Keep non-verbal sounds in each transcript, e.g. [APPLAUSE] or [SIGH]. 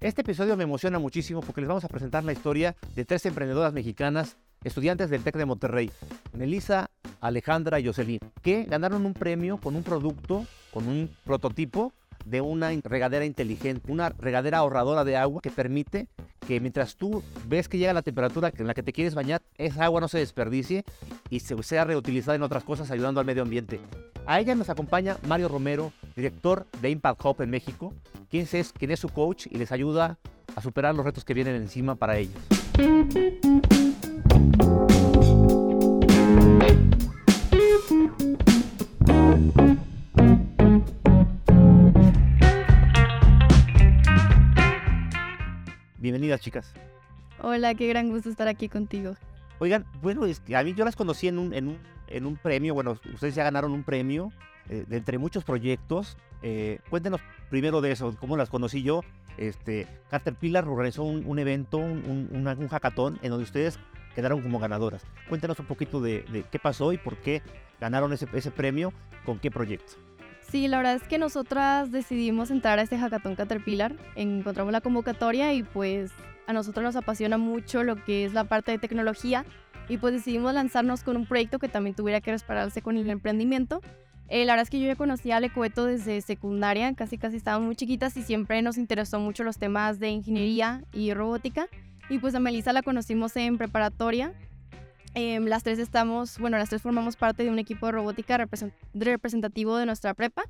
Este episodio me emociona muchísimo porque les vamos a presentar la historia de tres emprendedoras mexicanas, estudiantes del TEC de Monterrey, Melissa, Alejandra y Jocelyn, que ganaron un premio con un producto, con un prototipo de una regadera inteligente, una regadera ahorradora de agua que permite que mientras tú ves que llega la temperatura en la que te quieres bañar, esa agua no se desperdicie y se sea reutilizada en otras cosas ayudando al medio ambiente. A ella nos acompaña Mario Romero, director de Impact Hub en México, quien es, quien es su coach y les ayuda a superar los retos que vienen encima para ellos. Bienvenidas, chicas. Hola, qué gran gusto estar aquí contigo. Oigan, bueno, es que a mí yo las conocí en un, en un, en un premio, bueno, ustedes ya ganaron un premio eh, de entre muchos proyectos. Eh, cuéntenos primero de eso, cómo las conocí yo. Este, Caterpillar organizó un, un evento, un, un, un, hackathon, en donde ustedes quedaron como ganadoras. Cuéntenos un poquito de, de qué pasó y por qué ganaron ese, ese premio, con qué proyecto. Sí, la verdad es que nosotras decidimos entrar a este hackathon Caterpillar, encontramos la convocatoria y pues a nosotros nos apasiona mucho lo que es la parte de tecnología y pues decidimos lanzarnos con un proyecto que también tuviera que respaldarse con el emprendimiento. Eh, la verdad es que yo ya conocía a Lecoeto desde secundaria, casi casi estábamos muy chiquitas y siempre nos interesó mucho los temas de ingeniería y robótica. Y pues a Melissa la conocimos en preparatoria. Eh, las tres estamos, bueno, las tres formamos parte de un equipo de robótica representativo de nuestra prepa.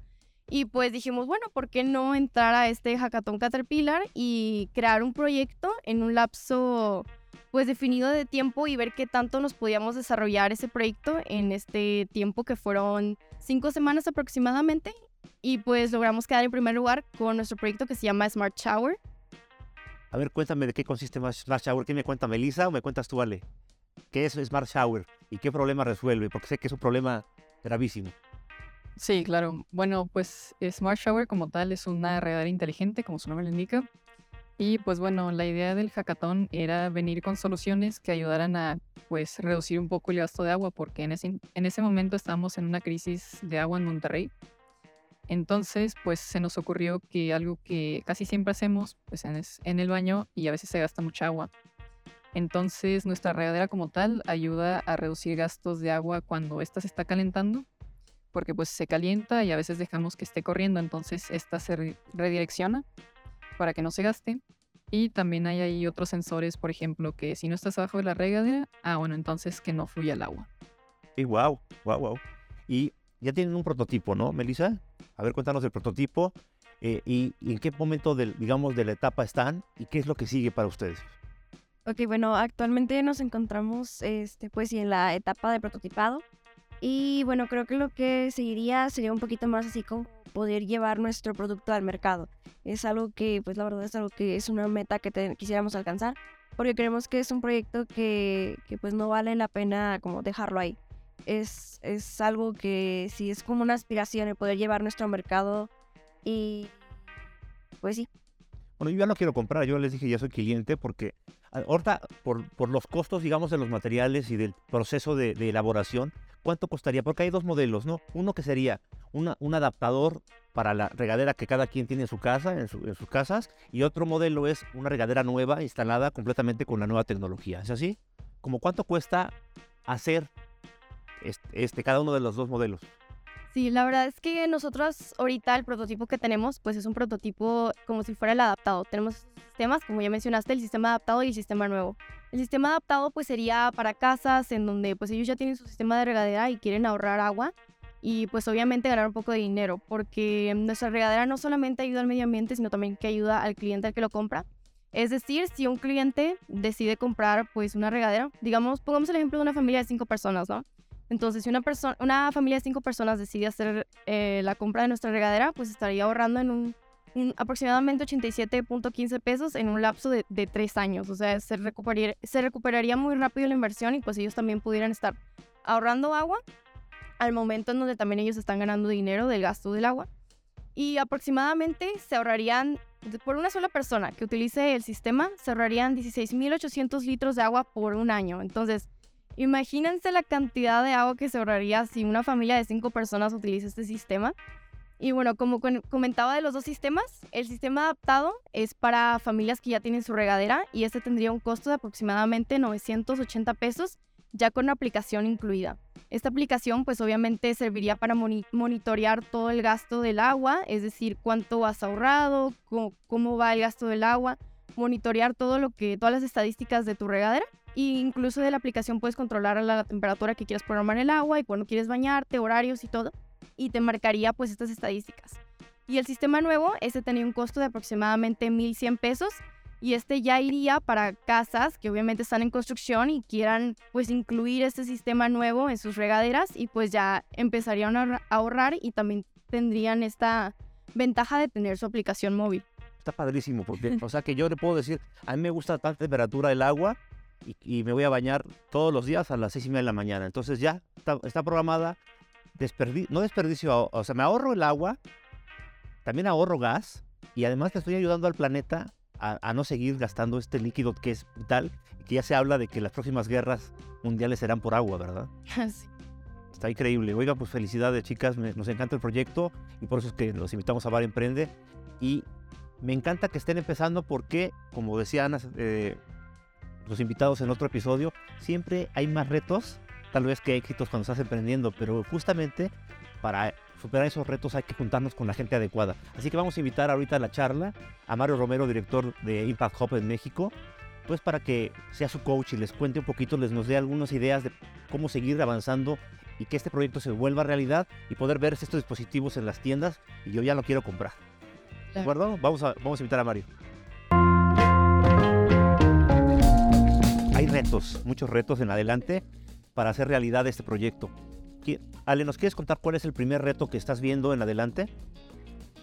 Y pues dijimos, bueno, ¿por qué no entrar a este hackathon Caterpillar y crear un proyecto en un lapso pues definido de tiempo y ver qué tanto nos podíamos desarrollar ese proyecto en este tiempo que fueron cinco semanas aproximadamente y pues logramos quedar en primer lugar con nuestro proyecto que se llama Smart Shower. A ver, cuéntame de qué consiste Smart Shower. ¿Qué me cuenta Melissa o me cuentas tú, Ale? ¿Qué es Smart Shower y qué problema resuelve? Porque sé que es un problema gravísimo. Sí, claro. Bueno, pues Smart Shower como tal es una regadera inteligente, como su nombre le indica. Y pues bueno, la idea del hackathon era venir con soluciones que ayudaran a pues reducir un poco el gasto de agua, porque en ese, en ese momento estábamos en una crisis de agua en Monterrey. Entonces, pues se nos ocurrió que algo que casi siempre hacemos, pues en, en el baño y a veces se gasta mucha agua. Entonces, nuestra regadera como tal ayuda a reducir gastos de agua cuando ésta se está calentando, porque pues se calienta y a veces dejamos que esté corriendo, entonces esta se redirecciona para que no se gaste. Y también hay ahí otros sensores, por ejemplo, que si no estás abajo de la regadera, ah, bueno, entonces que no fluya el agua. Y wow, wow, wow. Y ya tienen un prototipo, ¿no, Melissa? A ver, cuéntanos el prototipo eh, y, y, en qué momento, del, digamos, de la etapa están y qué es lo que sigue para ustedes. Ok, bueno, actualmente nos encontramos, este, pues, en la etapa de prototipado. Y bueno, creo que lo que seguiría sería un poquito más así como poder llevar nuestro producto al mercado. Es algo que, pues la verdad es algo que es una meta que te, quisiéramos alcanzar, porque creemos que es un proyecto que, que, pues no vale la pena como dejarlo ahí. Es, es algo que sí es como una aspiración el poder llevar nuestro mercado y pues sí. Bueno, yo ya no quiero comprar, yo les dije ya soy cliente porque ahorita por, los costos, digamos, de los materiales y del proceso de, elaboración, ¿cuánto costaría? Porque hay dos modelos, ¿no? Uno que sería un adaptador para la regadera que cada quien tiene en su casa, en, su, en, sus casas, y otro modelo es una regadera nueva instalada completamente con la nueva tecnología. ¿Es así? ¿Como cuánto cuesta hacer este, cada uno de los dos modelos? Sí, la verdad es que nosotros ahorita el prototipo que tenemos, pues es un prototipo como si fuera el adaptado. Tenemos sistemas, como ya mencionaste, el sistema adaptado y el sistema nuevo. El sistema adaptado pues sería para casas en donde pues ellos ya tienen su sistema de regadera y quieren ahorrar agua y pues obviamente ganar un poco de dinero porque nuestra regadera no solamente ayuda al medio ambiente sino también que ayuda al cliente al que lo compra. Es decir, si un cliente decide comprar pues una regadera, digamos, pongamos el ejemplo de una familia de cinco personas, ¿no? Entonces, si una, una familia de cinco personas decide hacer eh, la compra de nuestra regadera, pues estaría ahorrando en un, aproximadamente 87.15 pesos en un lapso de, tres años. O sea, se recuperaría, se recuperaría muy rápido la inversión y pues ellos también pudieran estar ahorrando agua al momento en donde también ellos están ganando dinero del gasto del agua. Y aproximadamente se ahorrarían, por una sola persona que utilice el sistema, se ahorrarían 16.800 litros de agua por un año. Entonces, Imagínense la cantidad de agua que se ahorraría si una familia de cinco personas utiliza este sistema. Y bueno, como comentaba de los dos sistemas, el sistema adaptado es para familias que ya tienen su regadera y este tendría un costo de aproximadamente 980 pesos, ya con una aplicación incluida. Esta aplicación pues obviamente serviría para monitorear todo el gasto del agua, es decir, cuánto has ahorrado, cómo, cómo va el gasto del agua, monitorear todo lo que, todas las estadísticas de tu regadera e incluso de la aplicación puedes controlar la temperatura que quieras programar el agua y cuando quieres bañarte, horarios y todo y te marcaría pues estas estadísticas. Y el sistema nuevo, ese tenía un costo de aproximadamente 1.100 pesos y este ya iría para casas que obviamente están en construcción y quieran pues incluir este sistema nuevo en sus regaderas y pues ya empezarían a ahorrar y también tendrían esta ventaja de tener su aplicación móvil. Está padrísimo porque, o sea que yo le puedo decir, a mí me gusta tanta temperatura del agua y, me voy a bañar todos los días a las seis y media de la mañana. Entonces ya está programada no desperdicio, o sea, me ahorro el agua, también ahorro gas y además te estoy ayudando al planeta a, no seguir gastando este líquido que es vital y que ya se habla de que las próximas guerras mundiales serán por agua, ¿verdad? [LAUGHS] Sí. Está increíble. Oiga, pues felicidades, chicas. nos encanta el proyecto y por eso es que los invitamos a Bar Emprende. Y me encanta que estén empezando porque, como decían eh, los invitados en otro episodio, siempre hay más retos tal vez que éxitos cuando estás emprendiendo, pero justamente para superar esos retos hay que juntarnos con la gente adecuada. Así que vamos a invitar ahorita a la charla a Mario Romero, director de Impact Hub en México, pues para que sea su coach y les cuente un poquito, les nos dé algunas ideas de cómo seguir avanzando y que este proyecto se vuelva realidad y poder ver estos dispositivos en las tiendas y yo ya lo quiero comprar. ¿De acuerdo? Vamos a, vamos a invitar a Mario. Hay retos, muchos retos en adelante para hacer realidad este proyecto. Ale, ¿nos quieres contar cuál es el primer reto que estás viendo en adelante?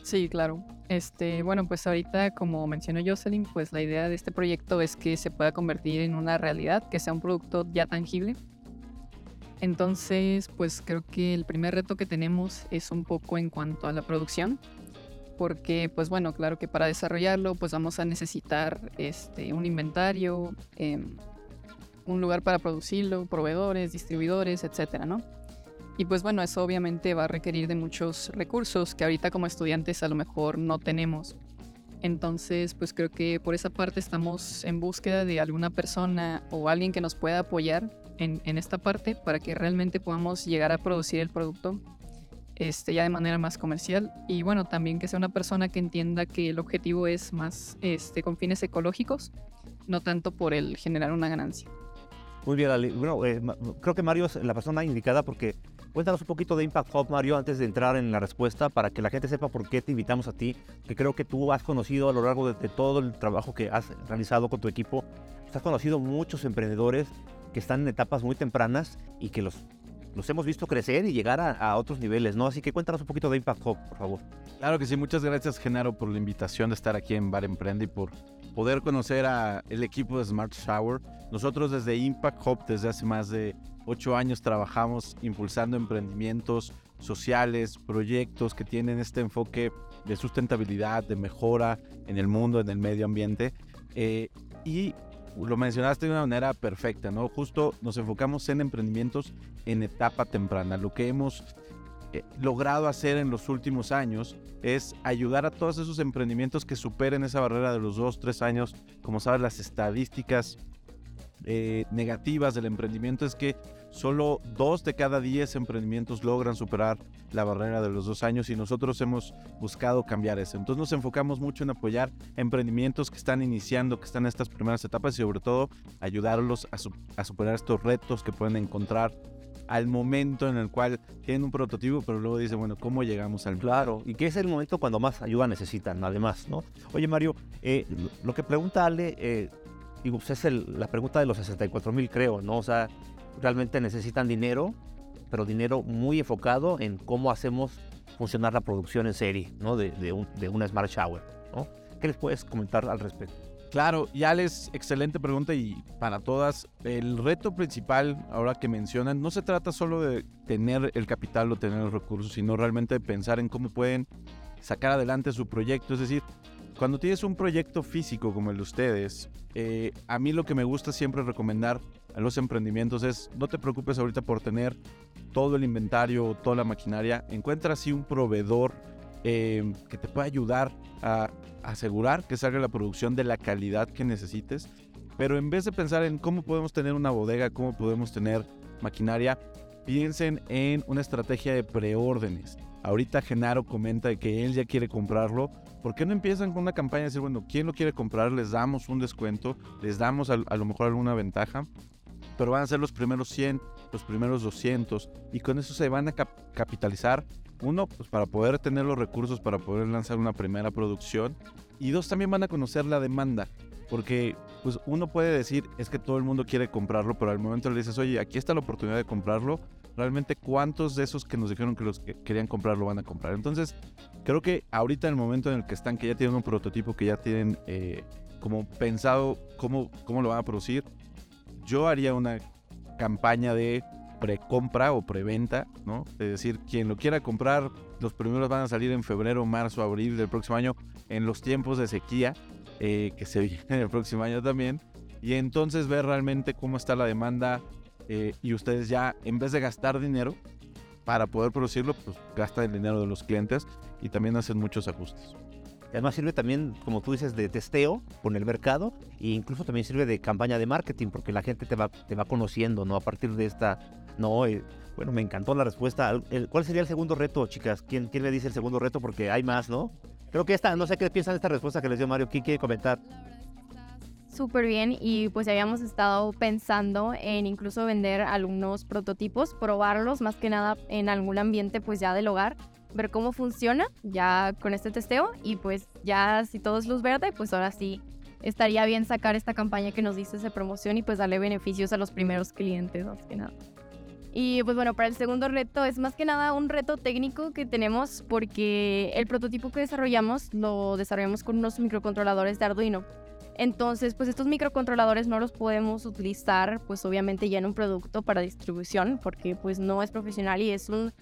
Sí, claro. Este, bueno, pues ahorita, como mencionó Jocelyn, pues la idea de este proyecto es que se pueda convertir en una realidad, que sea un producto ya tangible. Entonces, pues creo que el primer reto que tenemos es un poco en cuanto a la producción, porque, pues bueno, claro que para desarrollarlo, pues vamos a necesitar este, un inventario, em, un lugar para producirlo, proveedores, distribuidores, etcétera, ¿no? Y pues bueno, eso obviamente va a requerir de muchos recursos que ahorita como estudiantes a lo mejor no tenemos. Entonces, pues creo que por esa parte estamos en búsqueda de alguna persona o alguien que nos pueda apoyar en, en esta parte para que realmente podamos llegar a producir el producto este, ya de manera más comercial. Y bueno, también que sea una persona que entienda que el objetivo es más este, con fines ecológicos, no tanto por el generar una ganancia. Muy bien. Bueno, eh, creo que Mario es la persona indicada porque cuéntanos un poquito de Impact Hub, Mario, antes de entrar en la respuesta, para que la gente sepa por qué te invitamos a ti, que creo que tú has conocido a lo largo de, todo el trabajo que has realizado con tu equipo, has conocido muchos emprendedores que están en etapas muy tempranas y que los, los hemos visto crecer y llegar a, otros niveles, ¿no? Así que cuéntanos un poquito de Impact Hub, por favor. Claro que sí, muchas gracias Genaro por la invitación de estar aquí en Bar Emprende y por poder conocer a el equipo de Smart Shower. Nosotros desde Impact Hub, desde hace más de ocho años, trabajamos impulsando emprendimientos sociales, proyectos que tienen este enfoque de sustentabilidad, de mejora en el mundo, en el medio ambiente. Eh, y lo mencionaste de una manera perfecta, ¿no? Justo nos enfocamos en emprendimientos en etapa temprana. Lo que hemos eh, logrado hacer en los últimos años es ayudar a todos esos emprendimientos que superen esa barrera de los dos, tres años. Como sabes, las estadísticas eh, negativas del emprendimiento es que solo dos de cada diez emprendimientos logran superar la barrera de los dos años y nosotros hemos buscado cambiar eso. Entonces nos enfocamos mucho en apoyar emprendimientos que están iniciando, que están en estas primeras etapas y sobre todo ayudarlos a, superar estos retos que pueden encontrar al momento en el cual tienen un prototipo, pero luego dicen, bueno, ¿cómo llegamos al Claro, y que es el momento cuando más ayuda necesitan, además, ¿no? Oye, Mario, eh, lo que pregunta Ale, eh, pues es la pregunta de los 64 mil, creo, ¿no? O sea, realmente necesitan dinero, pero dinero muy enfocado en cómo hacemos funcionar la producción en serie, ¿no? De, un, de una Smart Shower, ¿no? ¿Qué les puedes comentar al respecto? Claro, ya les excelente pregunta y para todas, el reto principal ahora que mencionan no se trata solo de tener el capital o tener los recursos, sino realmente de pensar en cómo pueden sacar adelante su proyecto. Es decir, cuando tienes un proyecto físico como el de ustedes, eh, a mí lo que me gusta siempre recomendar a los emprendimientos es no te preocupes ahorita por tener todo el inventario, toda la maquinaria, encuentra así un proveedor eh, que te pueda ayudar a asegurar que salga la producción de la calidad que necesites. Pero en vez de pensar en cómo podemos tener una bodega, cómo podemos tener maquinaria, piensen en una estrategia de preórdenes. Ahorita Genaro comenta que él ya quiere comprarlo. ¿Por qué no empiezan con una campaña de decir, bueno, ¿quién lo quiere comprar? Les damos un descuento, les damos a, lo mejor alguna ventaja, pero van a ser los primeros 100, los primeros 200 y con eso se van a capitalizar. Uno, pues para poder tener los recursos para poder lanzar una primera producción y dos, también van a conocer la demanda. Porque pues uno puede decir, es que todo el mundo quiere comprarlo, pero al momento le dices, oye, aquí está la oportunidad de comprarlo, realmente cuántos de esos que nos dijeron que los que querían comprarlo van a comprar. Entonces, creo que ahorita en el momento en el que están, que ya tienen un prototipo, que ya tienen eh, como pensado cómo, cómo lo van a producir, yo haría una campaña de precompra o preventa, ¿no? Es decir, quien lo quiera comprar, los primeros van a salir en febrero, marzo, abril del próximo año, en los tiempos de sequía. Eh, que se [LAUGHS] viene el próximo año también. Y entonces ver realmente cómo está la demanda eh, y ustedes ya, en vez de gastar dinero para poder producirlo, pues gastan el dinero de los clientes y también hacen muchos ajustes. Además sirve también, como tú dices, de testeo con el mercado e incluso también sirve de campaña de marketing porque la gente te va, te va conociendo, ¿no? A partir de esta, no, eh, bueno, me encantó la respuesta. ¿Cuál sería el segundo reto, chicas? ¿Quién, ¿Quién me dice el segundo reto? Porque hay más, ¿no? Creo que esta, no sé qué piensan de esta respuesta que les dio Mario. ¿Quién quiere comentar? Súper bien y pues habíamos estado pensando en incluso vender algunos prototipos, probarlos más que nada en algún ambiente pues ya del hogar, ver cómo funciona ya con este testeo y pues ya si todo es luz verde pues ahora sí estaría bien sacar esta campaña que nos dice de promoción y pues darle beneficios a los primeros clientes más que nada. Y pues bueno, para el segundo reto es más que nada un reto técnico que tenemos porque el prototipo que desarrollamos lo desarrollamos con unos microcontroladores de Arduino. Entonces, pues estos microcontroladores no los podemos utilizar pues obviamente ya en un producto para distribución porque pues no es profesional y es un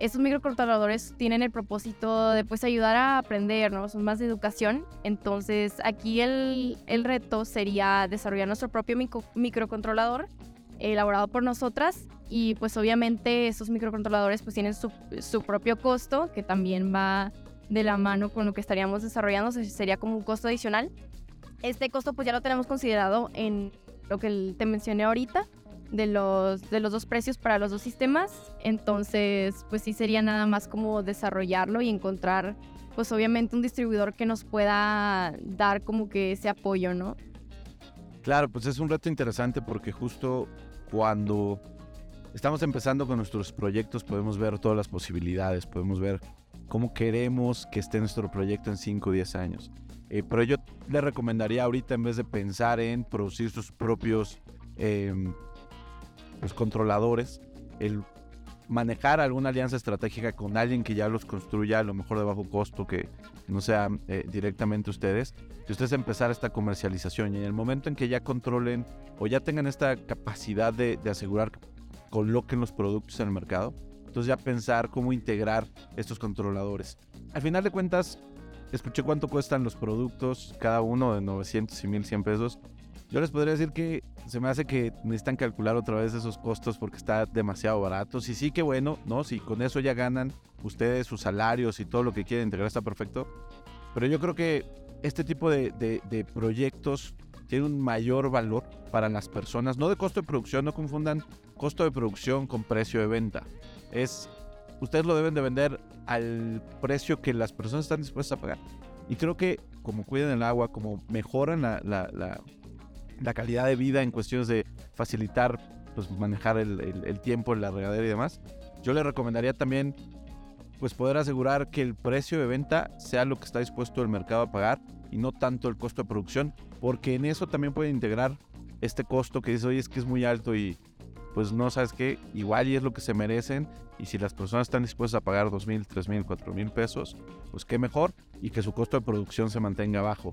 estos microcontroladores tienen el propósito de pues ayudar a aprender, ¿no? Son más de educación. Entonces aquí el, el reto sería desarrollar nuestro propio microcontrolador elaborado por nosotras y pues obviamente estos microcontroladores pues tienen su, su, propio costo que también va de la mano con lo que estaríamos desarrollando, sería como un costo adicional. Este costo pues ya lo tenemos considerado en lo que te mencioné ahorita de los, de los dos precios para los dos sistemas, entonces pues sí sería nada más como desarrollarlo y encontrar pues obviamente un distribuidor que nos pueda dar como que ese apoyo, ¿no? Claro, pues es un reto interesante porque justo cuando estamos empezando con nuestros proyectos podemos ver todas las posibilidades, podemos ver cómo queremos que esté nuestro proyecto en 5 o 10 años. Eh, pero yo le recomendaría ahorita en vez de pensar en producir sus propios em, los controladores, el manejar alguna alianza estratégica con alguien que ya los construya a lo mejor de bajo costo, que no sea eh, directamente ustedes, y ustedes empezar esta comercialización y en el momento en que ya controlen o ya tengan esta capacidad de, asegurar que coloquen los productos en el mercado, entonces ya pensar cómo integrar estos controladores. Al final de cuentas, escuché cuánto cuestan los productos, cada uno de 900 y 1100 pesos. Yo les podría decir que se me hace que necesitan calcular otra vez esos costos porque está demasiado barato. Y sí, que bueno, ¿no? Si con eso ya ganan ustedes sus salarios y todo lo que quieren integrar está perfecto. Pero yo creo que este tipo de, de, proyectos tiene un mayor valor para las personas. No de costo de producción, no confundan costo de producción con precio de venta. Es, ustedes lo deben de vender al precio que las personas están dispuestas a pagar. Y creo que como cuidan el agua, como mejoran la, la la calidad de vida en cuestiones de facilitar, pues manejar el, el, tiempo en la regadera y demás. Yo le recomendaría también pues poder asegurar que el precio de venta sea lo que está dispuesto el mercado a pagar y no tanto el costo de producción, porque en eso también puede integrar este costo que dice, oye, es que es muy alto y pues no sabes qué, igual y es lo que se merecen y si las personas están dispuestas a pagar dos mil, tres mil, cuatro mil pesos, pues qué mejor y que su costo de producción se mantenga bajo.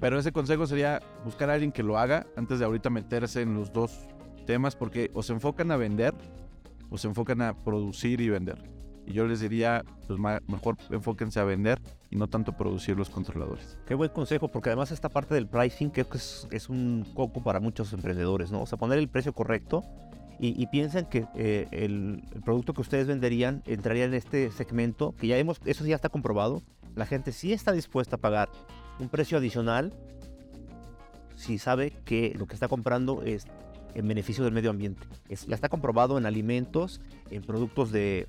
Pero ese consejo sería buscar a alguien que lo haga antes de ahorita meterse en los dos temas porque o se enfocan a vender o se enfocan a producir y vender. Y yo les diría, pues mejor enfóquense a vender y no tanto producir los controladores. Qué buen consejo, porque además esta parte del pricing creo que es, es un coco para muchos emprendedores, ¿no? O sea, poner el precio correcto y, y piensen que eh, el, producto que ustedes venderían entraría en este segmento, que ya hemos, eso ya está comprobado, la gente sí está dispuesta a pagar un precio adicional si sabe que lo que está comprando es en beneficio del medio ambiente. Es, ya está comprobado en alimentos, en productos de-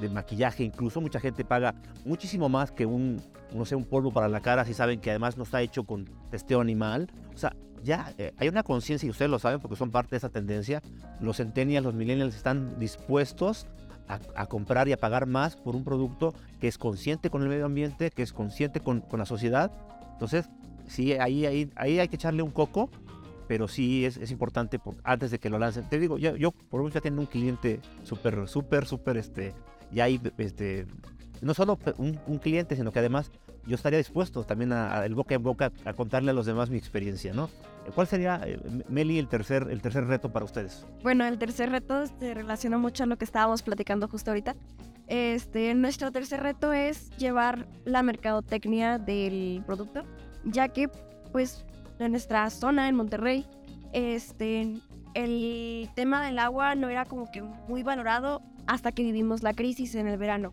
de maquillaje, incluso mucha gente paga muchísimo más que un, no sé, un polvo para la cara si saben que además no está hecho con testeo animal. O sea, ya eh, hay una conciencia y ustedes lo saben porque son parte de esa tendencia. Los centennials, los millennials están dispuestos a, comprar y a pagar más por un producto que es consciente con el medio ambiente, que es consciente con, con la sociedad. Entonces, sí, ahí, ahí, ahí hay que echarle un coco, pero sí es, es importante por- antes de que lo lancen. Te digo, yo, yo por lo menos ya tengo un cliente súper, súper, súper, este, ya hay, este, no solo un, un cliente, sino que además yo estaría dispuesto también a, a el boca en boca a contarle a los demás mi experiencia, ¿no? ¿Cuál sería, eh, Meli, el tercer, el tercer reto para ustedes? Bueno, el tercer reto se relaciona mucho a lo que estábamos platicando justo ahorita. Este, nuestro tercer reto es llevar la mercadotecnia del producto, ya que, pues, en nuestra zona, en Monterrey, este, el tema del agua no era como que muy valorado hasta que vivimos la crisis en el verano.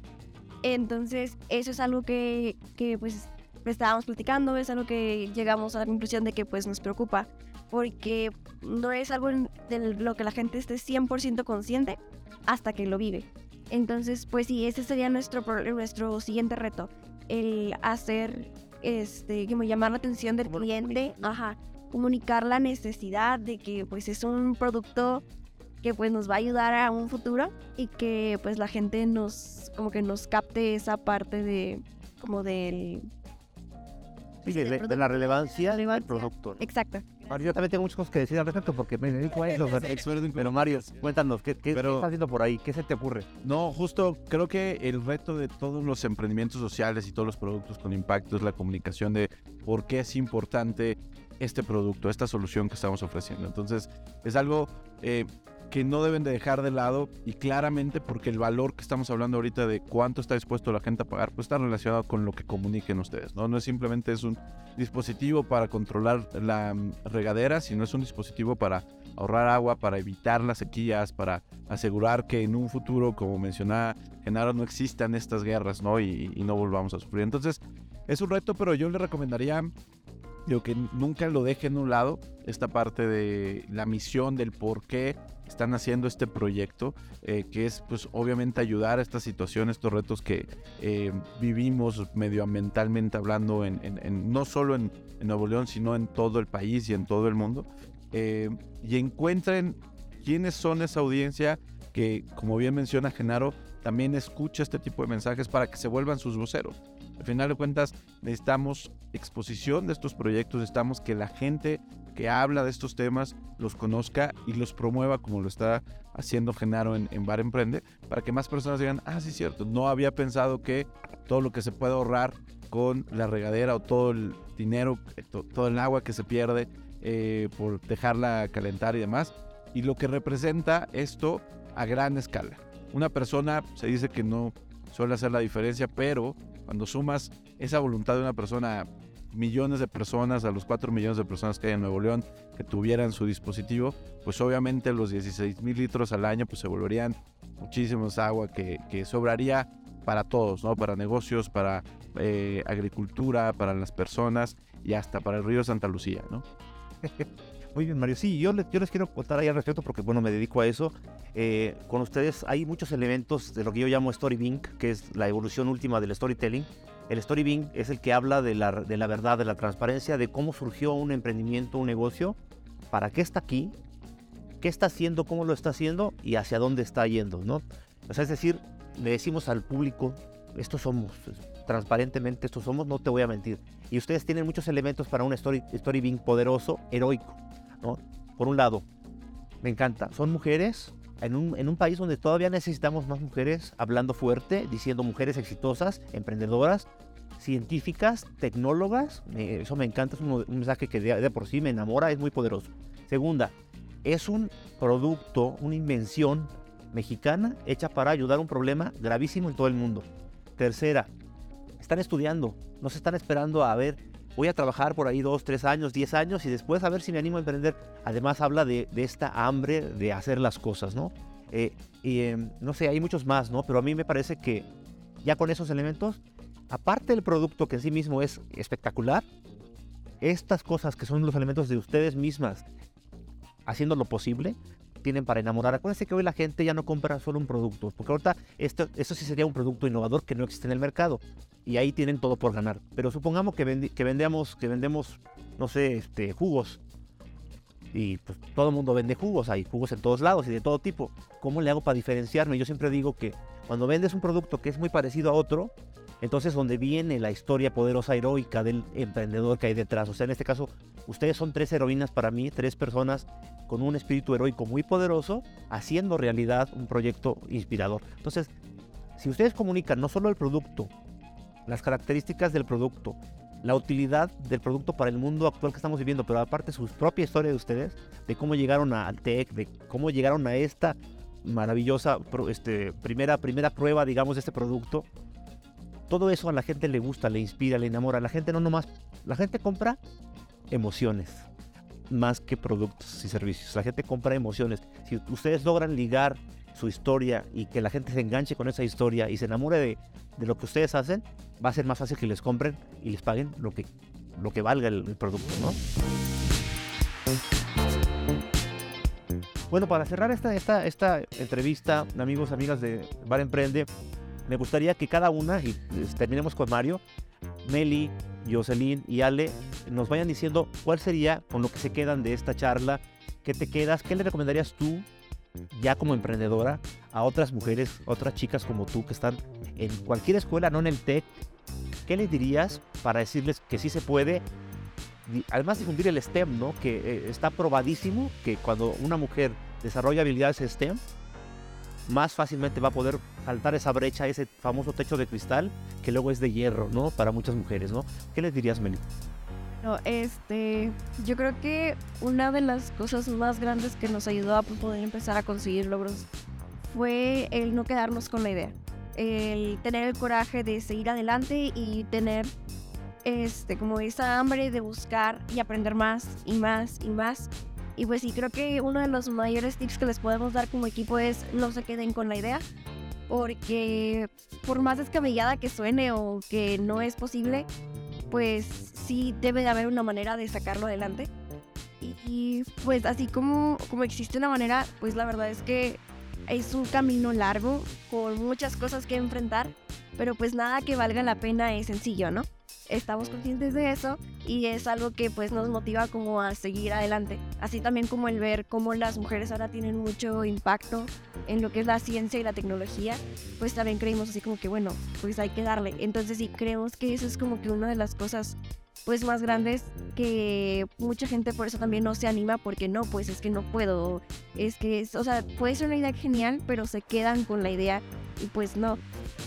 Entonces, eso es algo que, que pues, estábamos platicando, es algo que llegamos a la conclusión de que, pues, nos preocupa, porque no es algo de lo que la gente esté 100% consciente hasta que lo vive. Entonces, pues sí, ese sería nuestro, nuestro siguiente reto, el hacer, este, como llamar la atención del cliente, ajá, comunicar la necesidad de que pues es un producto que pues nos va a ayudar a un futuro y que pues la gente nos, como que nos capte esa parte de, como del, Sí, de, la relevancia del producto. ¿no? exacto. Mario, yo también tengo muchas cosas que decir al respecto porque me dedico a eso. Pero Mario, cuéntanos, ¿qué, qué, estás haciendo por ahí? ¿Qué se te ocurre? No, justo creo que el reto de todos los emprendimientos sociales y todos los productos con impacto es la comunicación de por qué es importante este producto, esta solución que estamos ofreciendo. Entonces, es algo eh, que no deben de dejar de lado y claramente porque el valor que estamos hablando ahorita de cuánto está dispuesto la gente a pagar, pues está relacionado con lo que comuniquen ustedes, ¿no? No es simplemente es un dispositivo para controlar la mm, regadera, sino es un dispositivo para ahorrar agua, para evitar las sequías, para asegurar que en un futuro, como mencionaba Genaro, no existan estas guerras, ¿no? Y, y no volvamos a sufrir. Entonces, es un reto, pero yo le recomendaría, digo, que nunca lo dejen a un lado, esta parte de la misión, del por qué están haciendo este proyecto, eh, que es, pues, obviamente ayudar a estas situaciones, estos retos que eh, vivimos medioambientalmente hablando, en, no solo en, en Nuevo León, sino en todo el país y en todo el mundo. Eh, y encuentren quiénes son esa audiencia que, como bien menciona Genaro, también escucha este tipo de mensajes para que se vuelvan sus voceros. Al final de cuentas, necesitamos exposición de estos proyectos, necesitamos que la gente que habla de estos temas los conozca y los promueva como lo está haciendo Genaro en, en Bar Emprende, para que más personas digan, ah, sí, cierto, no había pensado que todo lo que se puede ahorrar con la regadera o todo el dinero, eh, to- todo el agua que se pierde eh, por dejarla calentar y demás, y lo que representa esto a gran escala. Una persona se dice que no suele hacer la diferencia, pero cuando sumas esa voluntad de una persona, millones de personas, a los 4 millones de personas que hay en Nuevo León que tuvieran su dispositivo, pues obviamente los 16 mil litros al año pues se volverían muchísimos agua que, que sobraría para todos, ¿no? Para negocios, para eh, agricultura, para las personas y hasta para el río Santa Lucía, ¿no? [LAUGHS] Muy bien, Mario. Sí, yo les, yo les quiero contar ahí al respecto porque, bueno, me dedico a eso. Eh, con ustedes hay muchos elementos de lo que yo llamo storytelling, que es la evolución última del storytelling. El storytelling es el que habla de la, de la verdad, de la transparencia, de cómo surgió un emprendimiento, un negocio, para qué está aquí, qué está haciendo, cómo lo está haciendo y hacia dónde está yendo, ¿no? O sea, es decir, le decimos al público, estos somos, transparentemente estos somos, no te voy a mentir. Y ustedes tienen muchos elementos para un story, storytelling poderoso, heroico, Por un lado, me encanta, son mujeres en un, en un país donde todavía necesitamos más mujeres hablando fuerte, diciendo mujeres exitosas, emprendedoras, científicas, tecnólogas, eso me encanta, es un, mensaje que de, de por sí me enamora, es muy poderoso. Segunda, es un producto, una invención mexicana hecha para ayudar a un problema gravísimo en todo el mundo. Tercera, están estudiando, no se están esperando a ver voy a trabajar por ahí dos, tres años, diez años y después a ver si me animo a emprender. Además habla de, de esta hambre de hacer las cosas, ¿no? Eh, y em, no sé, hay muchos más, ¿no? Pero a mí me parece que ya con esos elementos, aparte del producto que en sí mismo es espectacular, estas cosas que son los elementos de ustedes mismas, haciendo lo posible, tienen para enamorar. Acuérdense que hoy la gente ya no compra solo un producto, porque ahorita esto, esto sí sería un producto innovador que no existe en el mercado y ahí tienen todo por ganar. Pero supongamos que, que vendemos, que vendemos, no sé, este, jugos y pues todo el mundo vende jugos, hay jugos en todos lados y de todo tipo. ¿Cómo le hago para diferenciarme? Yo siempre digo que cuando vendes un producto que es muy parecido a otro, entonces donde viene la historia poderosa heroica del emprendedor que hay detrás. O sea, en este caso, ustedes son tres heroínas para mí, tres personas con un espíritu heroico muy poderoso, haciendo realidad un proyecto inspirador. Entonces, si ustedes comunican no solo el producto, las características del producto, la utilidad del producto para el mundo actual que estamos viviendo, pero aparte su propia historia de ustedes, de cómo llegaron al TEC, de cómo llegaron a esta maravillosa este, primera, primera prueba, digamos, de este producto. Todo eso a la gente le gusta, le inspira, le enamora. La gente no nomás, la gente compra emociones más que productos y servicios. La gente compra emociones. Si ustedes logran ligar su historia y que la gente se enganche con esa historia y se enamore de, de lo que ustedes hacen, va a ser más fácil que les compren y les paguen lo que, lo que valga el, producto, ¿no? Bueno, para cerrar esta, esta, esta entrevista, amigos, amigas de Bar Emprende, me gustaría que cada una, y pues, terminemos con Mario, Meli, Jocelyn y Ale, nos vayan diciendo cuál sería con lo que se quedan de esta charla, qué te quedas, qué le recomendarías tú ya como emprendedora a otras mujeres, otras chicas como tú que están en cualquier escuela, no en el TEC, ¿qué les dirías para decirles que sí se puede? Además difundir el STEM, ¿no? Que eh, está probadísimo que cuando una mujer desarrolla habilidades STEM, más fácilmente va a poder saltar esa brecha, ese famoso techo de cristal que luego es de hierro, ¿no? Para muchas mujeres, ¿no? ¿Qué les dirías, Meli? No, este, yo creo que una de las cosas más grandes que nos ayudó a poder empezar a conseguir logros fue el no quedarnos con la idea, el tener el coraje de seguir adelante y tener este como esa hambre de buscar y aprender más y más y más. Y pues sí, creo que uno de los mayores tips que les podemos dar como equipo es no se queden con la idea, porque por más descabellada que suene o que no es posible, pues sí debe de haber una manera de sacarlo adelante. Y, pues así como, como existe una manera, pues la verdad es que es un camino largo con muchas cosas que enfrentar, pero pues nada que valga la pena es sencillo, ¿no? Estamos conscientes de eso y es algo que pues nos motiva como a seguir adelante. Así también como el ver cómo las mujeres ahora tienen mucho impacto en lo que es la ciencia y la tecnología, pues también creímos así como que bueno, pues hay que darle. Entonces sí, creemos que eso es como que una de las cosas pues más grandes que mucha gente por eso también no se anima porque no, pues es que no puedo, es que, es, o sea, puede ser una idea genial, pero se quedan con la idea y pues no.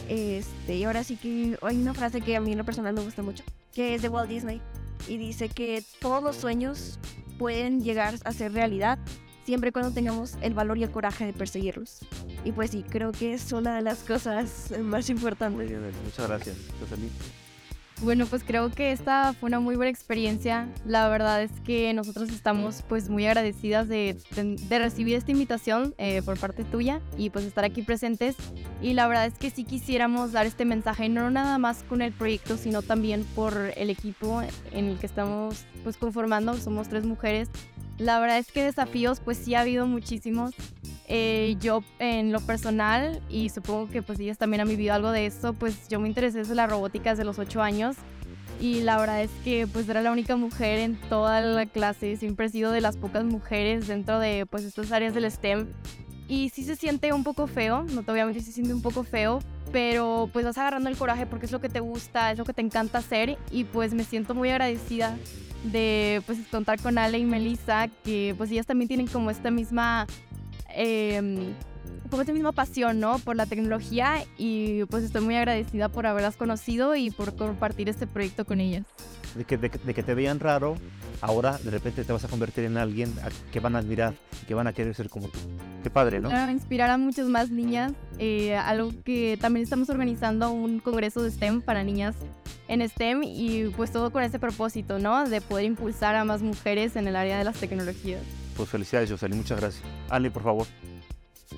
Este, y ahora sí que hay una frase que a mí en lo personal me gusta mucho, que es de Walt Disney y dice que todos los sueños pueden llegar a ser realidad siempre y cuando tengamos el valor y el coraje de perseguirlos. Y pues sí, creo que es una de las cosas más importantes. Muchas gracias, Jocelyn. Bueno, pues creo que esta fue una muy buena experiencia. La verdad es que nosotros estamos pues muy agradecidas de, de, recibir esta invitación eh, por parte tuya y pues estar aquí presentes. Y la verdad es que sí quisiéramos dar este mensaje, no nada más con el proyecto, sino también por el equipo en el que estamos pues conformando. Somos tres mujeres. La verdad es que desafíos pues sí ha habido muchísimos. Eh, yo en lo personal, y supongo que pues ellas también han vivido algo de eso, pues yo me interesé en la robótica desde los 8 años y la verdad es que pues era la única mujer en toda la clase, siempre he sido de las pocas mujeres dentro de pues estas áreas del STEM y sí se siente un poco feo, no te voy a mentir, se siente un poco feo, pero pues vas agarrando el coraje porque es lo que te gusta, es lo que te encanta hacer y pues me siento muy agradecida de pues contar con Ale y Melissa, que pues ellas también tienen como esta misma eh, como esa misma pasión, ¿no? Por la tecnología y pues estoy muy agradecida por haberlas conocido y por compartir este proyecto con ellas. De que, de, que te vean raro, ahora de repente te vas a convertir en alguien que van a admirar, que van a querer ser como tú. Qué padre, ¿no? Claro, inspirar a muchas más niñas. eh, algo que también estamos organizando un congreso de STEM para niñas en STEM y pues todo con ese propósito, ¿no? De poder impulsar a más mujeres en el área de las tecnologías. Pues felicidades, Jocelyn, muchas gracias. Ale, por favor.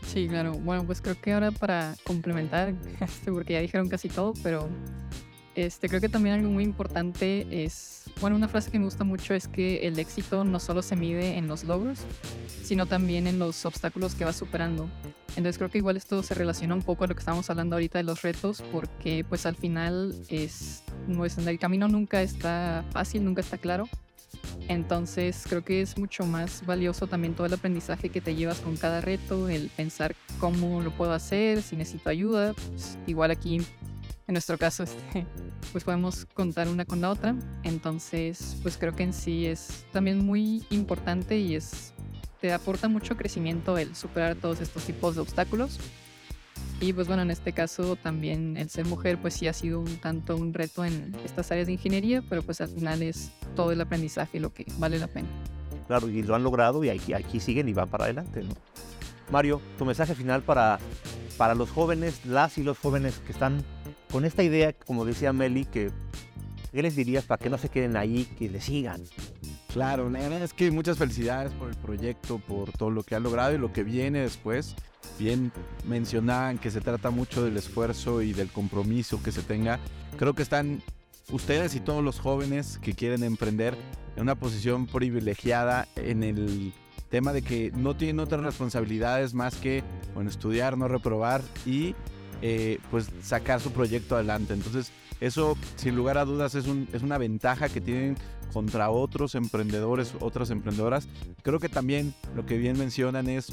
Sí, claro. Bueno, pues creo que ahora para complementar, [LAUGHS] este, porque ya dijeron casi todo, pero este, creo que también algo muy importante es, bueno, una frase que me gusta mucho es que el éxito no solo se mide en los logros, sino también en los obstáculos que vas superando. Entonces creo que igual esto se relaciona un poco a lo que estamos hablando ahorita de los retos, porque pues al final es, no el camino nunca está fácil, nunca está claro. Entonces creo que es mucho más valioso también todo el aprendizaje que te llevas con cada reto, el pensar cómo lo puedo hacer, si necesito ayuda. Pues, igual aquí, en nuestro caso, [LAUGHS] este, pues podemos contar una con la otra. Entonces, pues creo que en sí es también muy importante y es te aporta mucho crecimiento el superar todos estos tipos de obstáculos. Y pues bueno, en este caso también el ser mujer pues sí ha sido un tanto un reto en estas áreas de ingeniería, pero pues al final es todo el aprendizaje lo que vale la pena. Claro, y lo han logrado y aquí, aquí siguen y van para adelante, ¿no? Mario, tu mensaje final para, para los jóvenes, las y los jóvenes que están con esta idea, como decía Meli, que ¿qué les dirías para que no se queden ahí, que le sigan? Claro, la verdad es que muchas felicidades por el proyecto, por todo lo que han logrado y lo que viene después. Bien mencionaban que se trata mucho del esfuerzo y del compromiso que se tenga. Creo que están ustedes y todos los jóvenes que quieren emprender en una posición privilegiada en el tema de que no tienen otras responsabilidades más que bueno, estudiar, no reprobar y eh, pues sacar su proyecto adelante. Entonces eso sin lugar a dudas es, un, es una ventaja que tienen contra otros emprendedores, otras emprendedoras. Creo que también lo que bien mencionan es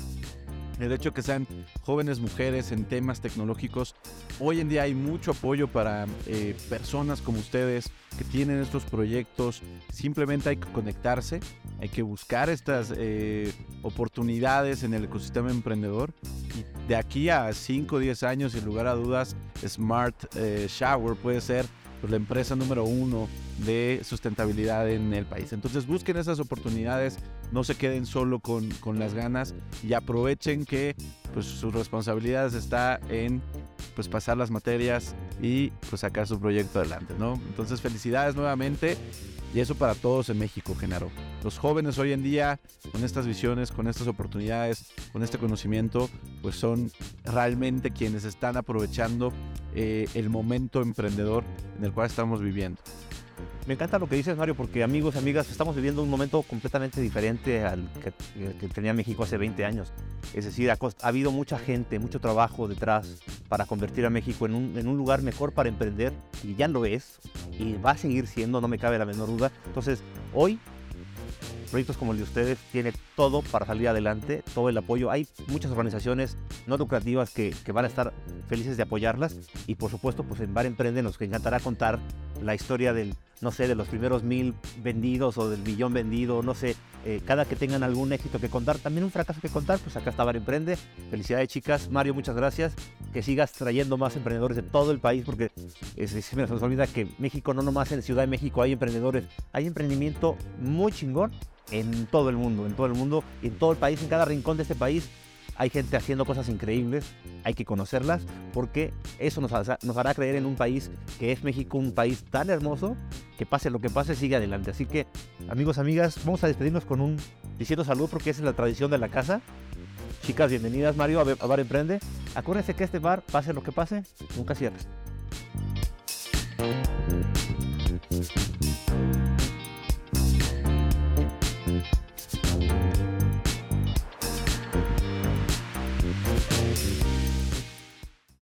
el hecho que sean jóvenes mujeres en temas tecnológicos. Hoy en día hay mucho apoyo para eh, personas como ustedes que tienen estos proyectos. Simplemente hay que conectarse, hay que buscar estas eh, oportunidades en el ecosistema emprendedor. De aquí a 5 o 10 años, sin lugar a dudas, Smart eh, Shower puede ser pues, la empresa número uno de sustentabilidad en el país. Entonces busquen esas oportunidades, no se queden solo con, con las ganas y aprovechen que pues, sus responsabilidades está en pues, pasar las materias y pues, sacar su proyecto adelante. ¿no? Entonces felicidades nuevamente y eso para todos en México, Genaro. Los jóvenes hoy en día, con estas visiones, con estas oportunidades, con este conocimiento, pues son realmente quienes están aprovechando eh, el momento emprendedor en el cual estamos viviendo. Me encanta lo que dices, Mario, porque amigos amigas, estamos viviendo un momento completamente diferente al que, que tenía México hace 20 años. Es decir, ha, ha, habido mucha gente, mucho trabajo detrás para convertir a México en un, en un lugar mejor para emprender, y ya lo es, y va a seguir siendo, no me cabe la menor duda. Entonces, hoy proyectos como el de ustedes tiene todo para salir adelante, todo el apoyo. Hay muchas organizaciones no lucrativas que, que, van a estar felices de apoyarlas y por supuesto pues en Bar Emprende nos encantará contar la historia del, no sé, de los primeros mil vendidos o del millón vendido, no sé, eh, cada que tengan algún éxito que contar, también un fracaso que contar, pues acá está Bar Emprende. Felicidades chicas, Mario, muchas gracias. Que sigas trayendo más emprendedores de todo el país porque es, es, se nos olvida que México, no nomás en Ciudad de México hay emprendedores, hay emprendimiento muy chingón en todo el mundo, en todo el mundo, en todo el país, en cada rincón de este país. Hay gente haciendo cosas increíbles, hay que conocerlas porque eso nos, hará creer en un país que es México, un país tan hermoso que pase lo que pase, sigue adelante. Así que, amigos, amigas, vamos a despedirnos con un diciendo salud porque esa es la tradición de la casa. Chicas, bienvenidas, Mario, a, Bar Emprende. Acuérdense que este bar, pase lo que pase, nunca cierres.